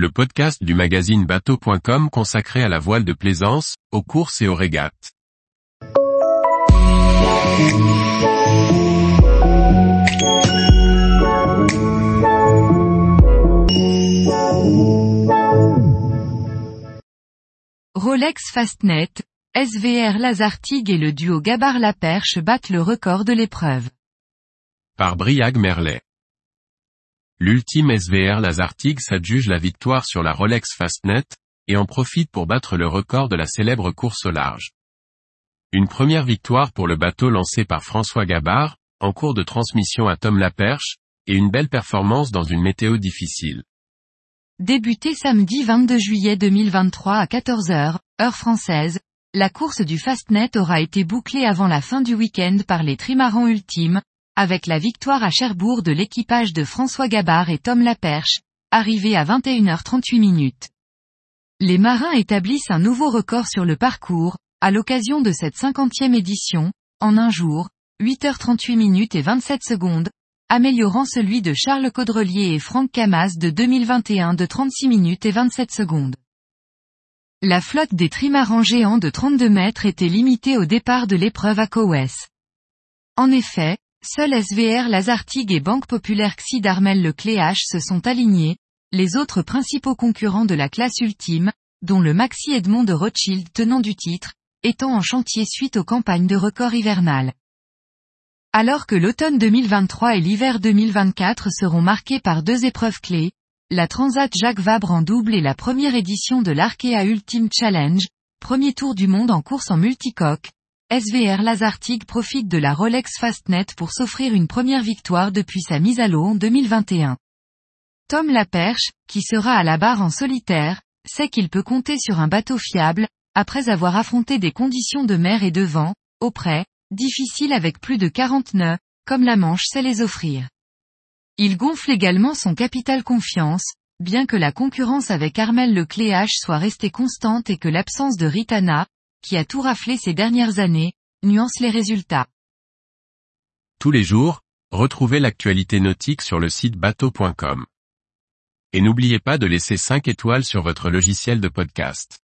le podcast du magazine bateau.com consacré à la voile de plaisance, aux courses et aux régates. Rolex Fastnet, SVR Lazartigue et le duo Gabar-Laperche battent le record de l'épreuve. Par Briag Merlet. L'ultime SVR Lazartigue s'adjuge la victoire sur la Rolex Fastnet, et en profite pour battre le record de la célèbre course au large. Une première victoire pour le bateau lancé par François Gabard, en cours de transmission à Tom Laperche, et une belle performance dans une météo difficile. Débuté samedi 22 juillet 2023 à 14h, heure française, la course du Fastnet aura été bouclée avant la fin du week-end par les trimarans ultimes, avec la victoire à Cherbourg de l'équipage de François Gabard et Tom Laperche, arrivé à 21h38 minutes. Les marins établissent un nouveau record sur le parcours, à l'occasion de cette cinquantième édition, en un jour, 8h38 minutes et 27 secondes, améliorant celui de Charles Caudrelier et Franck Camas de 2021 de 36 minutes et 27 secondes. La flotte des trimarans géants de 32 mètres était limitée au départ de l'épreuve à Cowes. En effet, seuls SVR Lazartigue et Banque Populaire Xi d'Armel le Cléache se sont alignés, les autres principaux concurrents de la classe ultime, dont le Maxi Edmond de Rothschild tenant du titre, étant en chantier suite aux campagnes de record hivernales. Alors que l'automne 2023 et l'hiver 2024 seront marqués par deux épreuves clés, la Transat Jacques Vabre en double et la première édition de l'Arkea Ultimate Challenge, premier tour du monde en course en multicoque, SVR Lazartigue profite de la Rolex Fastnet pour s'offrir une première victoire depuis sa mise à l'eau en 2021. Tom Laperche, qui sera à la barre en solitaire, sait qu'il peut compter sur un bateau fiable, après avoir affronté des conditions de mer et de vent, au près, difficile avec plus de 40 nœuds, comme la Manche sait les offrir. Il gonfle également son capital confiance, bien que la concurrence avec Armel le Cléache soit restée constante et que l'absence de Ritana, qui a tout raflé ces dernières années, nuance les résultats. Tous les jours, retrouvez l'actualité nautique sur le site bateau.com. Et n'oubliez pas de laisser 5 étoiles sur votre logiciel de podcast.